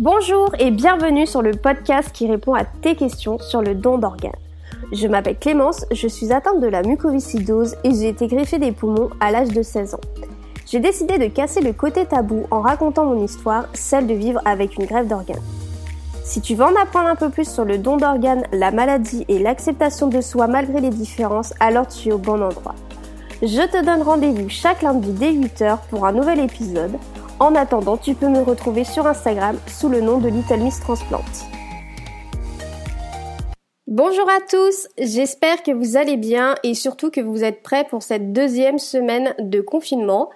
Bonjour et bienvenue sur le podcast qui répond à tes questions sur le don d'organes. Je m'appelle Clémence, je suis atteinte de la mucoviscidose et j'ai été greffée des poumons à l'âge de 16 ans. J'ai décidé de casser le côté tabou en racontant mon histoire, celle de vivre avec une greffe d'organes. Si tu veux en apprendre un peu plus sur le don d'organes, la maladie et l'acceptation de soi malgré les différences, alors tu es au bon endroit. Je te donne rendez-vous chaque lundi dès 8h pour un nouvel épisode. En attendant, tu peux me retrouver sur Instagram sous le nom de Little Miss Transplant. Bonjour à tous, j'espère que vous allez bien et surtout que vous êtes prêts pour cette deuxième semaine de confinement.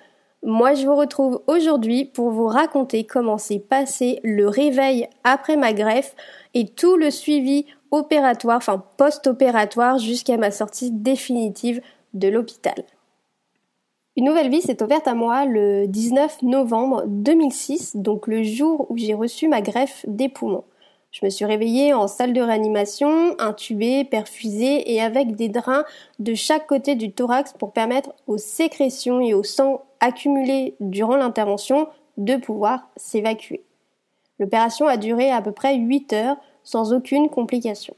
Moi je vous retrouve aujourd'hui pour vous raconter comment s'est passé le réveil après ma greffe et tout le suivi opératoire, enfin post-opératoire jusqu'à ma sortie définitive de l'hôpital. Une nouvelle vie s'est ouverte à moi le 19 novembre 2006, donc le jour où j'ai reçu ma greffe des poumons. Je me suis réveillée en salle de réanimation, intubée, perfusée et avec des drains de chaque côté du thorax pour permettre aux sécrétions et au sang accumulés durant l'intervention de pouvoir s'évacuer. L'opération a duré à peu près 8 heures sans aucune complication.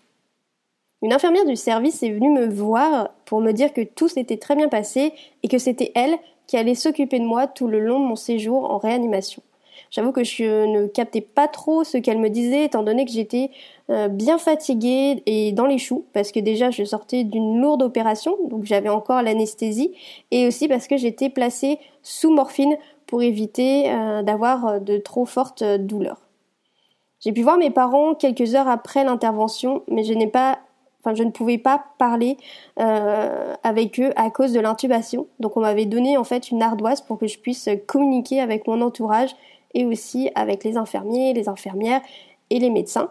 Une infirmière du service est venue me voir pour me dire que tout s'était très bien passé et que c'était elle qui allait s'occuper de moi tout le long de mon séjour en réanimation. J'avoue que je ne captais pas trop ce qu'elle me disait étant donné que j'étais euh, bien fatiguée et dans les choux parce que déjà je sortais d'une lourde opération donc j'avais encore l'anesthésie et aussi parce que j'étais placée sous morphine pour éviter euh, d'avoir de trop fortes douleurs. J'ai pu voir mes parents quelques heures après l'intervention mais je n'ai pas Je ne pouvais pas parler avec eux à cause de l'intubation. Donc, on m'avait donné en fait une ardoise pour que je puisse communiquer avec mon entourage et aussi avec les infirmiers, les infirmières et les médecins.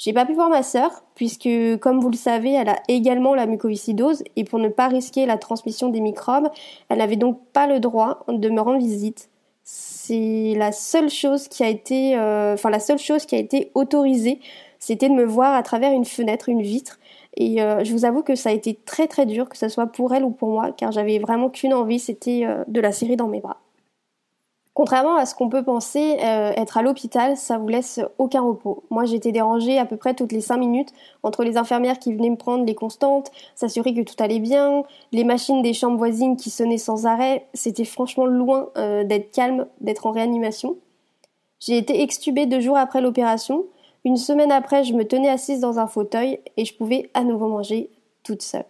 J'ai pas pu voir ma sœur puisque, comme vous le savez, elle a également la mucoviscidose et pour ne pas risquer la transmission des microbes, elle n'avait donc pas le droit de me rendre visite. C'est la seule chose qui a été, euh, enfin la seule chose qui a été autorisée, c'était de me voir à travers une fenêtre, une vitre. Et euh, je vous avoue que ça a été très très dur, que ce soit pour elle ou pour moi, car j'avais vraiment qu'une envie, c'était euh, de la serrer dans mes bras. Contrairement à ce qu'on peut penser, euh, être à l'hôpital, ça vous laisse aucun repos. Moi, j'étais dérangée à peu près toutes les cinq minutes entre les infirmières qui venaient me prendre les constantes, s'assurer que tout allait bien, les machines des chambres voisines qui sonnaient sans arrêt. C'était franchement loin d'être calme, d'être en réanimation. J'ai été extubée deux jours après l'opération. Une semaine après, je me tenais assise dans un fauteuil et je pouvais à nouveau manger toute seule.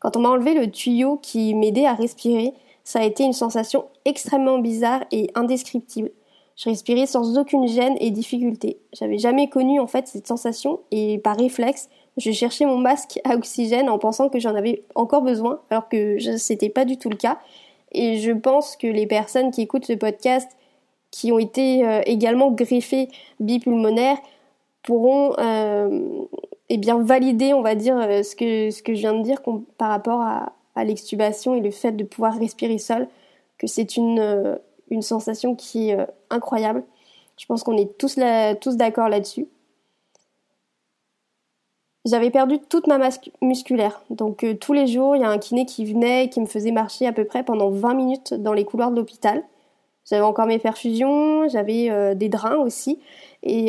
Quand on m'a enlevé le tuyau qui m'aidait à respirer, ça a été une sensation extrêmement bizarre et indescriptible. Je respirais sans aucune gêne et difficulté. J'avais jamais connu en fait cette sensation et par réflexe, je cherchais mon masque à oxygène en pensant que j'en avais encore besoin alors que c'était pas du tout le cas. Et je pense que les personnes qui écoutent ce podcast qui ont été euh, également greffées bipulmonaires pourront euh, eh bien valider, on va dire, euh, ce que, ce que je viens de dire par rapport à, l'extubation et le fait de pouvoir respirer seul, que c'est une, euh, une sensation qui est incroyable. Je pense qu'on est tous, tous d'accord là-dessus. J'avais perdu toute ma masse musculaire. Donc tous les jours, il y a un kiné qui venait et qui me faisait marcher à peu près pendant 20 minutes dans les couloirs de l'hôpital. J'avais encore mes perfusions, j'avais des drains aussi. Et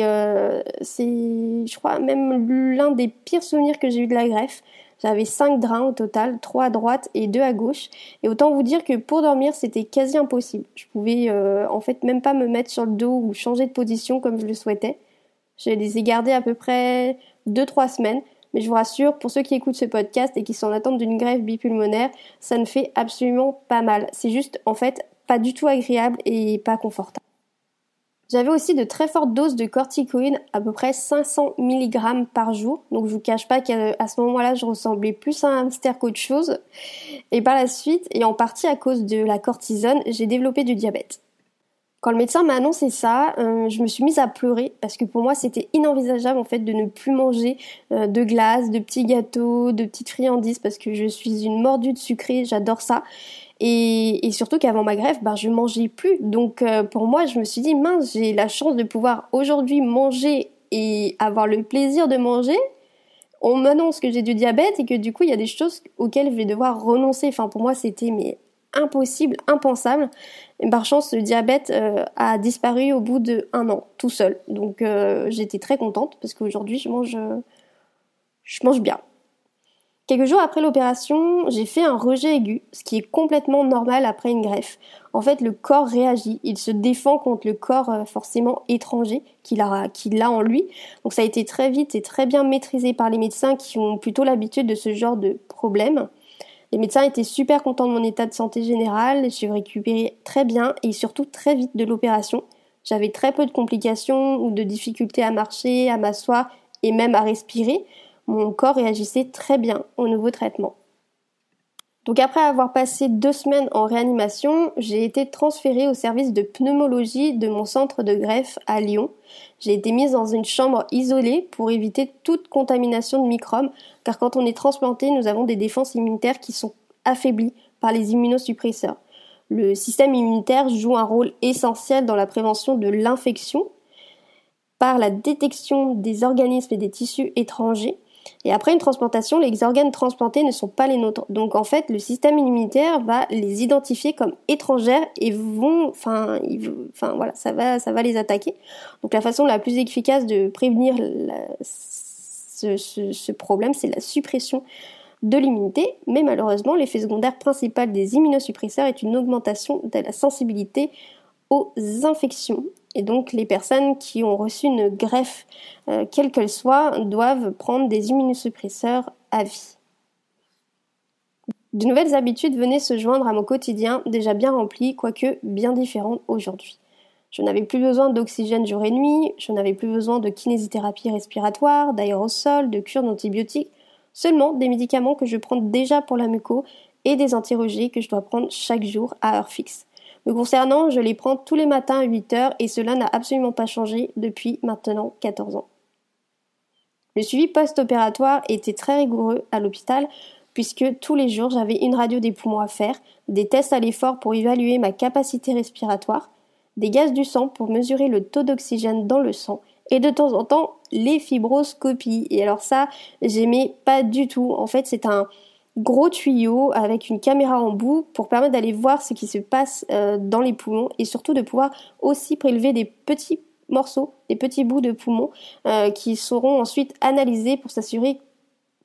c'est, je crois, même l'un des pires souvenirs que j'ai eu de la greffe. J'avais cinq drains au total, trois à droite et deux à gauche. Et autant vous dire que pour dormir, c'était quasi impossible. Je pouvais euh, en fait même pas me mettre sur le dos ou changer de position comme je le souhaitais. Je les ai gardés à peu près deux trois semaines. Mais je vous rassure, pour ceux qui écoutent ce podcast et qui sont en d'une grève bipulmonaire, ça ne fait absolument pas mal. C'est juste en fait pas du tout agréable et pas confortable. J'avais aussi de très fortes doses de corticoïdes, à peu près 500 mg par jour. Donc je vous cache pas qu'à ce moment-là, je ressemblais plus à un hamster qu'autre chose. Et par la suite, et en partie à cause de la cortisone, j'ai développé du diabète. Quand le médecin m'a annoncé ça, euh, je me suis mise à pleurer parce que pour moi c'était inenvisageable en fait de ne plus manger euh, de glace, de petits gâteaux, de petites friandises parce que je suis une mordue de sucré, j'adore ça. Et, surtout qu'avant ma greffe, ben, je mangeais plus. Donc euh, pour moi, je me suis dit, mince, j'ai la chance de pouvoir aujourd'hui manger et avoir le plaisir de manger. On m'annonce que j'ai du diabète et que du coup, il y a des choses auxquelles je vais devoir renoncer. Enfin, pour moi, c'était mais impossible, impensable. Et par chance, le diabète euh, a disparu au bout de un an, tout seul. Donc euh, j'étais très contente parce qu'aujourd'hui je mange, je mange bien. Quelques jours après l'opération, j'ai fait un rejet aigu, ce qui est complètement normal après une greffe. En fait, le corps réagit, il se défend contre le corps euh, forcément étranger qu'il a, a en lui. Donc ça a été très vite et très bien maîtrisé par les médecins qui ont plutôt l'habitude de ce genre de problème. Les médecins étaient super contents de mon état de santé général, j'ai récupéré très bien et surtout très vite de l'opération. J'avais très peu de complications ou de difficultés à marcher, à m'asseoir et même à respirer mon corps réagissait très bien au nouveau traitement. Donc après avoir passé deux semaines en réanimation, j'ai été transférée au service de pneumologie de mon centre de greffe à Lyon. J'ai été mise dans une chambre isolée pour éviter toute contamination de microbes, car quand on est transplanté, nous avons des défenses immunitaires qui sont affaiblies par les immunosuppresseurs. Le système immunitaire joue un rôle essentiel dans la prévention de l'infection par la détection des organismes et des tissus étrangers et après une transplantation, les organes transplantés ne sont pas les nôtres. Donc en fait, le système immunitaire va les identifier comme étrangères et vont, enfin, enfin voilà, ça va, ça va les attaquer. Donc la façon la plus efficace de prévenir ce, ce problème, c'est la suppression de l'immunité, mais malheureusement, l'effet secondaire principal des immunosuppresseurs est une augmentation de la sensibilité aux infections. Et donc les personnes qui ont reçu une greffe, euh, quelle qu'elle soit, doivent prendre des immunosuppresseurs à vie. De nouvelles habitudes venaient se joindre à mon quotidien, déjà bien rempli, quoique bien différent aujourd'hui. Je n'avais plus besoin d'oxygène jour et nuit, je n'avais plus besoin de kinésithérapie respiratoire, d'aérosol, de cure d'antibiotiques, seulement des médicaments que je prends déjà pour la muco et des antirogés que je dois prendre chaque jour à heure fixe. Concernant, je les prends tous les matins à 8 heures et cela n'a absolument pas changé depuis maintenant 14 ans. Le suivi post-opératoire était très rigoureux à l'hôpital puisque tous les jours j'avais une radio des poumons à faire, des tests à l'effort pour évaluer ma capacité respiratoire, des gaz du sang pour mesurer le taux d'oxygène dans le sang et de temps en temps les fibroscopies. Et alors ça, j'aimais pas du tout. En fait, c'est un, gros tuyau avec une caméra en bout pour permettre d'aller voir ce qui se passe euh, dans les poumons et surtout de pouvoir aussi prélever des petits morceaux, des petits bouts de poumons euh, qui seront ensuite analysés pour s'assurer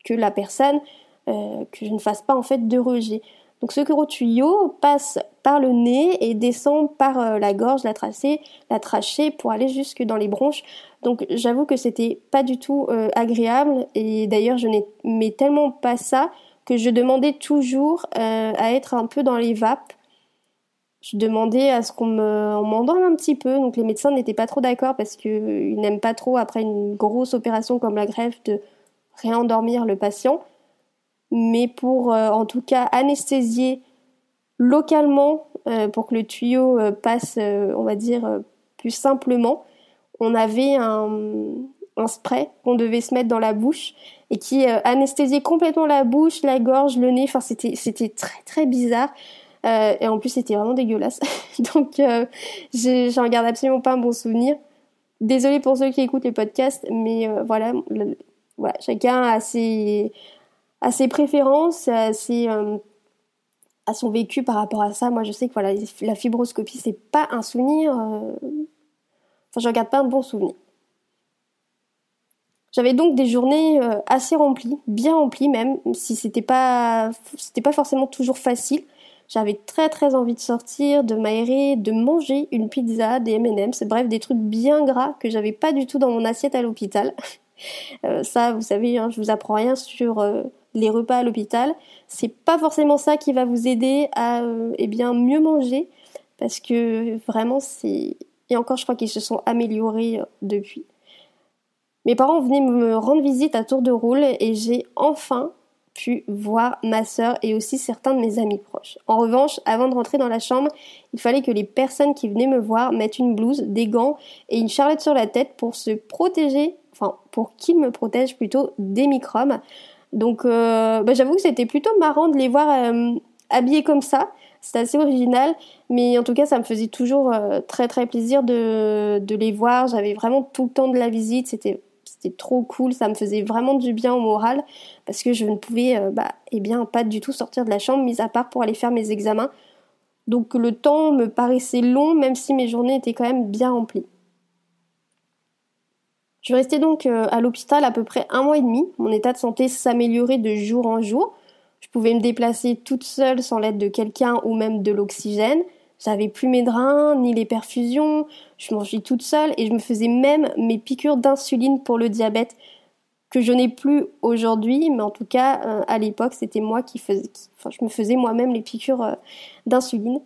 que la personne, euh, que je ne fasse pas en fait de rejet. Donc ce gros tuyau passe par le nez et descend par la gorge, la trachée, la trachée pour aller jusque dans les bronches. Donc j'avoue que c'était pas du tout agréable et d'ailleurs je n'aimais tellement pas ça que je demandais toujours euh, à être un peu dans les vapes. Je demandais à ce qu'on me, m'endorme un petit peu. Donc les médecins n'étaient pas trop d'accord parce qu'ils n'aiment pas trop après une grosse opération comme la greffe de réendormir le patient. Mais pour euh, en tout cas anesthésier localement euh, pour que le tuyau passe, on va dire, plus simplement, on avait un, un spray qu'on devait se mettre dans la bouche et qui euh, anesthésiait complètement la bouche, la gorge, le nez. Enfin, c'était c'était très très bizarre. Euh, et en plus, c'était vraiment dégueulasse. Donc, euh, j'en garde absolument pas un bon souvenir. Désolée pour ceux qui écoutent les podcasts, mais euh, voilà, voilà, chacun a ses, a ses préférences, a, a son vécu par rapport à ça. Moi, je sais que voilà, la fibroscopie, c'est pas un souvenir. Enfin, j'en garde pas un bon souvenir. J'avais donc des journées euh, assez remplies, bien remplies même, si c'était pas c'était pas forcément toujours facile. J'avais très très envie de sortir, de m'aérer, de manger une pizza, des M&M's, bref des trucs bien gras que j'avais pas du tout dans mon assiette à l'hôpital. Euh, ça, vous savez, hein, je vous apprends rien sur euh, les repas à l'hôpital. C'est pas forcément ça qui va vous aider à eh bien mieux manger parce que vraiment c'est et encore je crois qu'ils se sont améliorés depuis. Mes parents venaient me rendre visite à tour de rôle et j'ai enfin pu voir ma sœur et aussi certains de mes amis proches. En revanche, avant de rentrer dans la chambre, il fallait que les personnes qui venaient me voir mettent une blouse, des gants et une charlotte sur la tête pour se protéger, enfin pour qu'ils me protègent plutôt des microbes. Donc euh, bah, j'avoue que c'était plutôt marrant de les voir euh, habillés comme ça. C'était assez original, mais en tout cas ça me faisait toujours euh, très très plaisir de, de les voir. J'avais vraiment tout le temps de la visite, c'était c'était trop cool, ça me faisait vraiment du bien au moral parce que je ne pouvais euh, bah, eh pas du tout sortir de la chambre, mis à part pour aller faire mes examens. Donc le temps me paraissait long même si mes journées étaient quand même bien remplies. Je restais donc euh, à l'hôpital à peu près un mois et demi. Mon état de santé s'améliorait de jour en jour. Je pouvais me déplacer toute seule sans l'aide de quelqu'un ou même de l'oxygène. J'avais plus mes drains, ni les perfusions. Je mangeais toute seule et je me faisais même mes piqûres d'insuline pour le diabète que je n'ai plus aujourd'hui, mais en tout cas euh, à l'époque c'était moi qui faisais, enfin je me faisais moi-même les piqûres euh, d'insuline.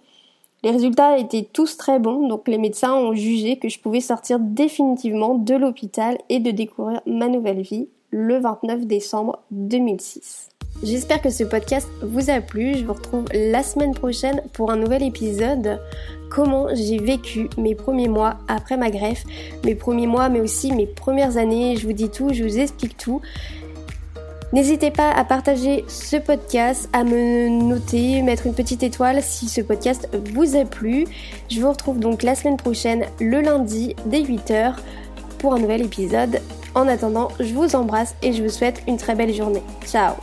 Les résultats étaient tous très bons, donc les médecins ont jugé que je pouvais sortir définitivement de l'hôpital et de découvrir ma nouvelle vie le 29 décembre 2006. J'espère que ce podcast vous a plu. Je vous retrouve la semaine prochaine pour un nouvel épisode. Comment j'ai vécu mes premiers mois après ma greffe, mes premiers mois mais aussi mes premières années. Je vous dis tout, je vous explique tout. N'hésitez pas à partager ce podcast, à me noter, mettre une petite étoile si ce podcast vous a plu. Je vous retrouve donc la semaine prochaine, le lundi, dès 8h, pour un nouvel épisode. En attendant, je vous embrasse et je vous souhaite une très belle journée. Ciao